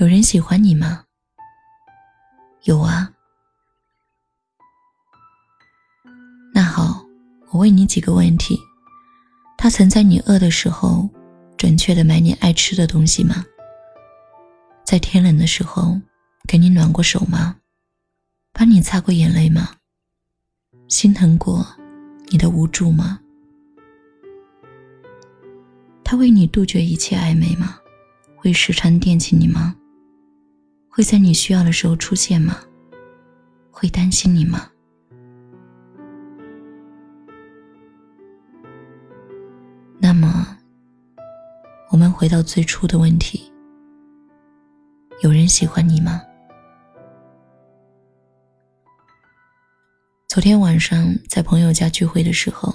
有人喜欢你吗？有啊。那好，我问你几个问题：他曾在你饿的时候，准确的买你爱吃的东西吗？在天冷的时候，给你暖过手吗？帮你擦过眼泪吗？心疼过你的无助吗？他为你杜绝一切暧昧吗？会时常惦记你吗？会在你需要的时候出现吗？会担心你吗？那么，我们回到最初的问题：有人喜欢你吗？昨天晚上在朋友家聚会的时候，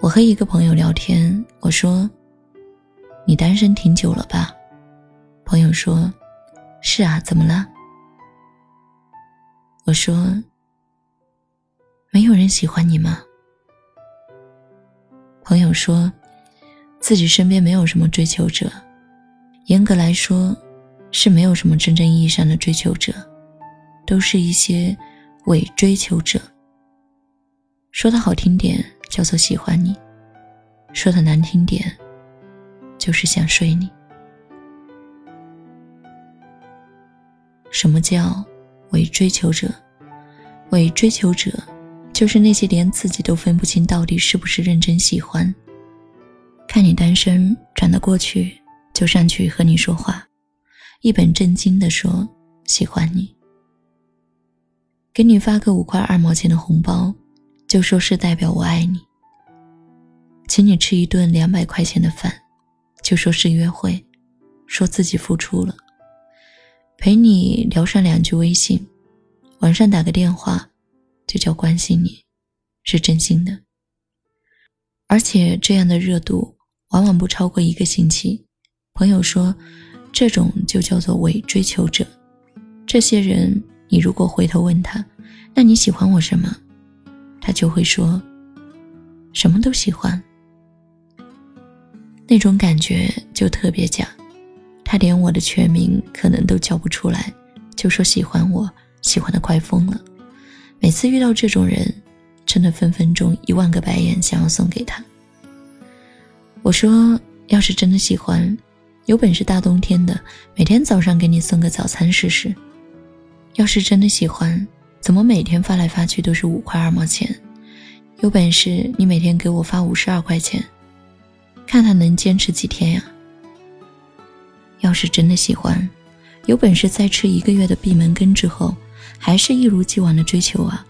我和一个朋友聊天，我说：“你单身挺久了吧？”朋友说：“是啊，怎么了？”我说：“没有人喜欢你吗？”朋友说：“自己身边没有什么追求者，严格来说，是没有什么真正意义上的追求者，都是一些伪追求者。说的好听点叫做喜欢你，说的难听点，就是想睡你。”什么叫伪追求者？伪追求者就是那些连自己都分不清到底是不是认真喜欢，看你单身，转得过去就上去和你说话，一本正经的说喜欢你，给你发个五块二毛钱的红包，就说是代表我爱你，请你吃一顿两百块钱的饭，就说是约会，说自己付出了。陪你聊上两句微信，晚上打个电话，就叫关心你，是真心的。而且这样的热度往往不超过一个星期。朋友说，这种就叫做伪追求者。这些人，你如果回头问他，那你喜欢我什么？他就会说，什么都喜欢。那种感觉就特别假。他连我的全名可能都叫不出来，就说喜欢我，喜欢的快疯了。每次遇到这种人，真的分分钟一万个白眼想要送给他。我说，要是真的喜欢，有本事大冬天的每天早上给你送个早餐试试。要是真的喜欢，怎么每天发来发去都是五块二毛钱？有本事你每天给我发五十二块钱，看他能坚持几天呀？要是真的喜欢，有本事再吃一个月的闭门羹之后，还是一如既往的追求啊！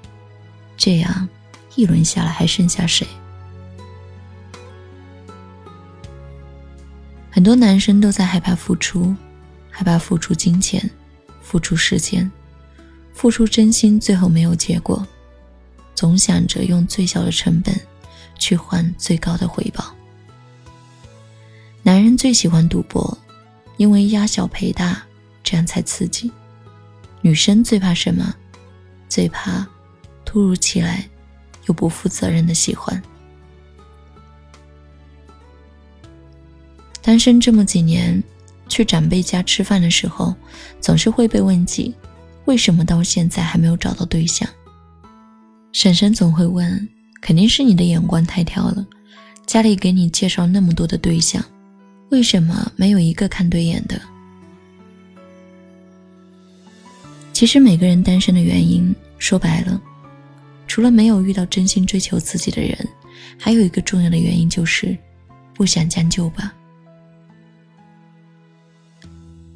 这样一轮下来还剩下谁？很多男生都在害怕付出，害怕付出金钱，付出时间，付出真心，最后没有结果，总想着用最小的成本去换最高的回报。男人最喜欢赌博。因为压小赔大，这样才刺激。女生最怕什么？最怕突如其来又不负责任的喜欢。单身这么几年，去长辈家吃饭的时候，总是会被问及为什么到现在还没有找到对象。婶婶总会问：“肯定是你的眼光太挑了，家里给你介绍那么多的对象。”为什么没有一个看对眼的？其实每个人单身的原因，说白了，除了没有遇到真心追求自己的人，还有一个重要的原因就是不想将就吧。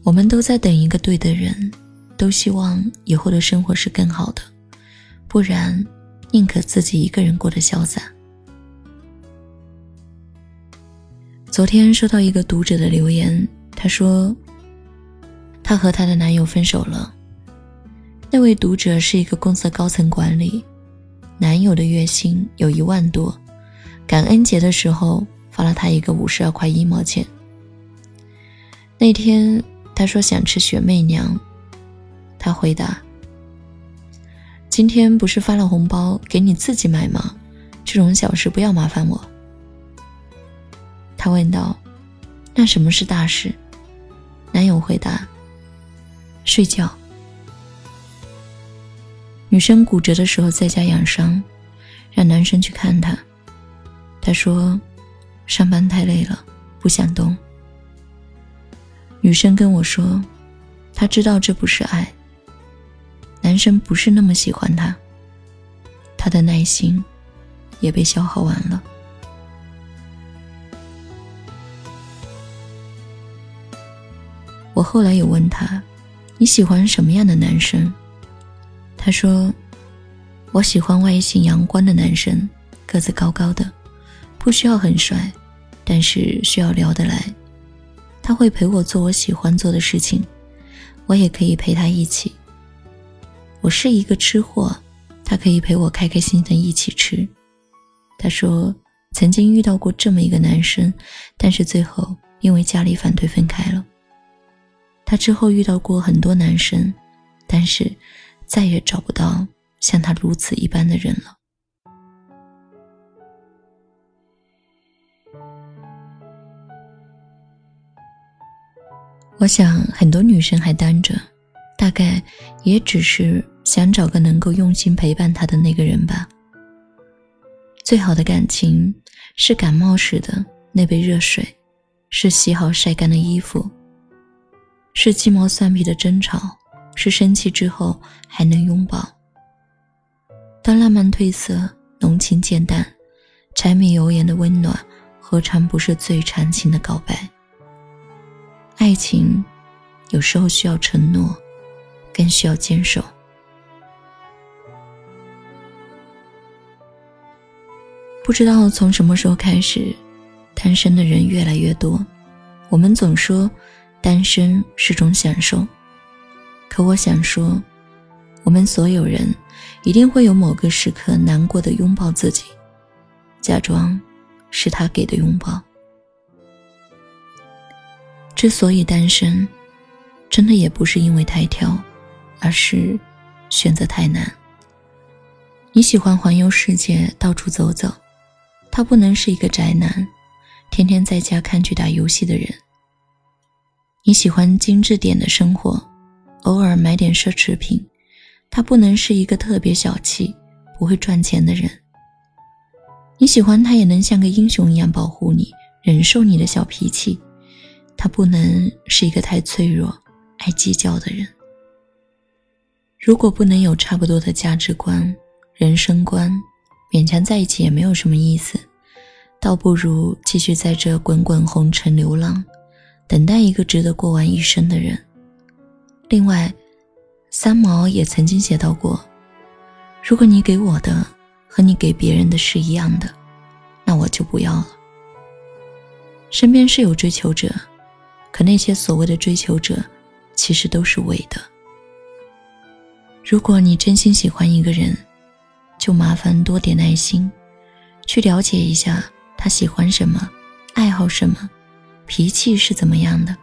我们都在等一个对的人，都希望以后的生活是更好的，不然宁可自己一个人过得潇洒。昨天收到一个读者的留言，他说：“她和她的男友分手了。”那位读者是一个公司的高层管理，男友的月薪有一万多，感恩节的时候发了他一个五十二块一毛钱。那天他说想吃雪媚娘，他回答：“今天不是发了红包给你自己买吗？这种小事不要麻烦我。”问道：“那什么是大事？”男友回答：“睡觉。女生骨折的时候在家养伤，让男生去看她。他说：“上班太累了，不想动。”女生跟我说：“她知道这不是爱，男生不是那么喜欢她，她的耐心也被消耗完了。”我后来有问他：“你喜欢什么样的男生？”他说：“我喜欢外形阳光的男生，个子高高的，不需要很帅，但是需要聊得来。他会陪我做我喜欢做的事情，我也可以陪他一起。我是一个吃货，他可以陪我开开心心的一起吃。”他说：“曾经遇到过这么一个男生，但是最后因为家里反对分开了。”他之后遇到过很多男生，但是再也找不到像他如此一般的人了。我想很多女生还单着，大概也只是想找个能够用心陪伴她的那个人吧。最好的感情是感冒时的那杯热水，是洗好晒干的衣服。是鸡毛蒜皮的争吵，是生气之后还能拥抱。当浪漫褪色，浓情渐淡，柴米油盐的温暖，何尝不是最长情的告白？爱情有时候需要承诺，更需要坚守。不知道从什么时候开始，单身的人越来越多。我们总说。单身是种享受，可我想说，我们所有人一定会有某个时刻难过的拥抱自己，假装是他给的拥抱。之所以单身，真的也不是因为太挑，而是选择太难。你喜欢环游世界，到处走走，他不能是一个宅男，天天在家看剧打游戏的人。你喜欢精致点的生活，偶尔买点奢侈品，他不能是一个特别小气、不会赚钱的人。你喜欢他也能像个英雄一样保护你，忍受你的小脾气，他不能是一个太脆弱、爱计较的人。如果不能有差不多的价值观、人生观，勉强在一起也没有什么意思，倒不如继续在这滚滚红尘流浪。等待一个值得过完一生的人。另外，三毛也曾经写到过：“如果你给我的和你给别人的是一样的，那我就不要了。”身边是有追求者，可那些所谓的追求者，其实都是伪的。如果你真心喜欢一个人，就麻烦多点耐心，去了解一下他喜欢什么，爱好什么。脾气是怎么样的？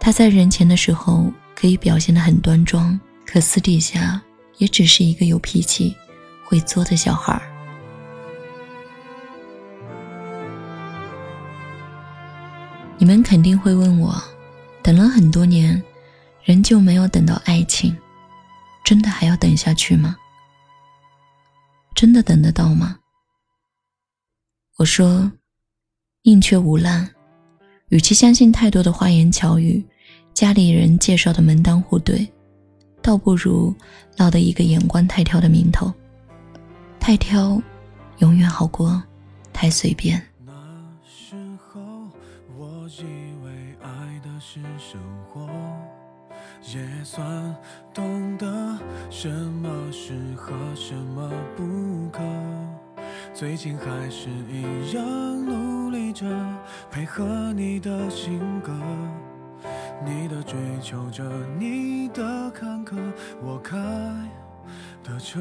他在人前的时候可以表现得很端庄，可私底下也只是一个有脾气、会作的小孩儿。你们肯定会问我，等了很多年，仍旧没有等到爱情，真的还要等下去吗？真的等得到吗？我说，宁缺毋滥。与其相信太多的花言巧语，家里人介绍的门当户对，倒不如落得一个眼光太挑的名头。太挑，永远好过太随便。那时候我以为爱的是生活，也算懂得什么适合，什么不可。最近还是一样努力着配合你的性格，你的追求者，你的坎坷，我开的车。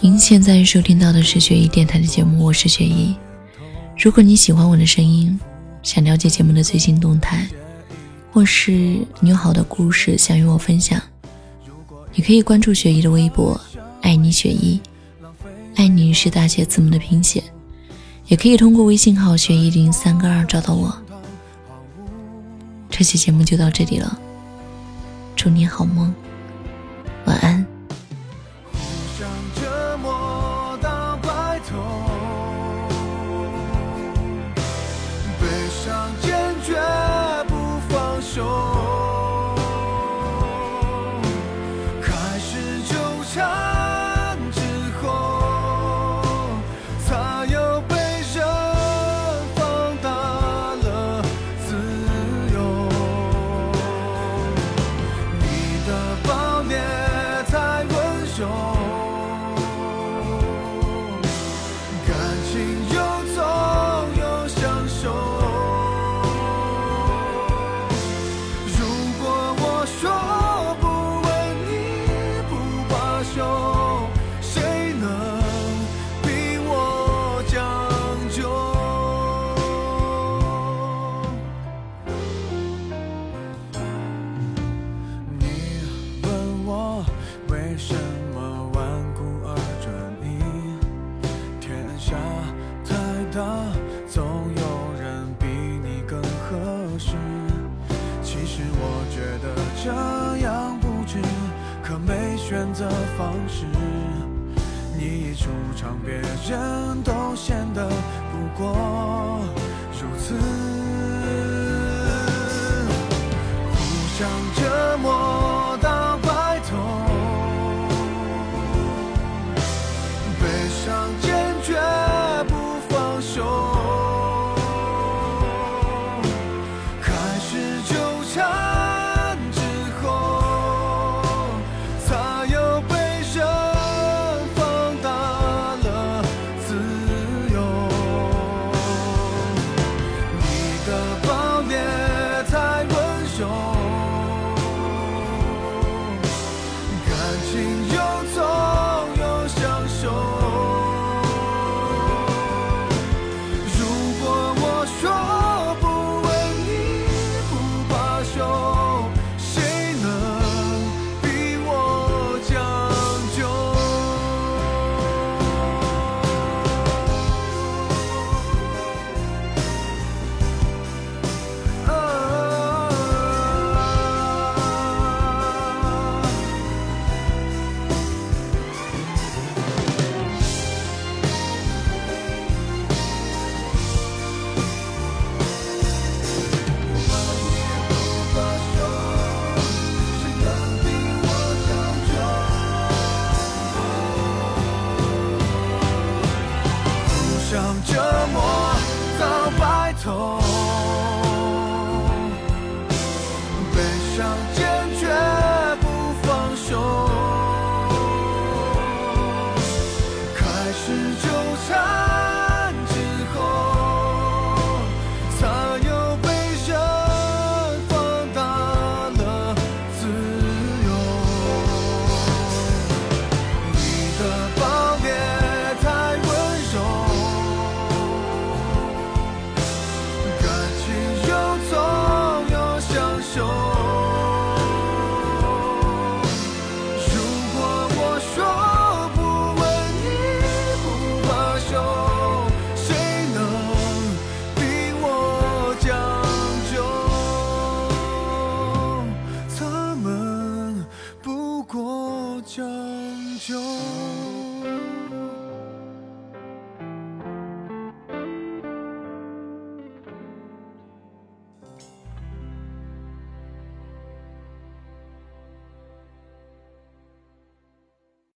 您现在收听到的是雪姨电台的节目，我是雪姨。如果你喜欢我的声音，想了解节目的最新动态，或是你有好的故事想与我分享，你可以关注雪姨的微博。爱你雪姨，爱你是大写字母的拼写，也可以通过微信号“学一零三个二”找到我。这期节目就到这里了，祝你好梦，晚安。选如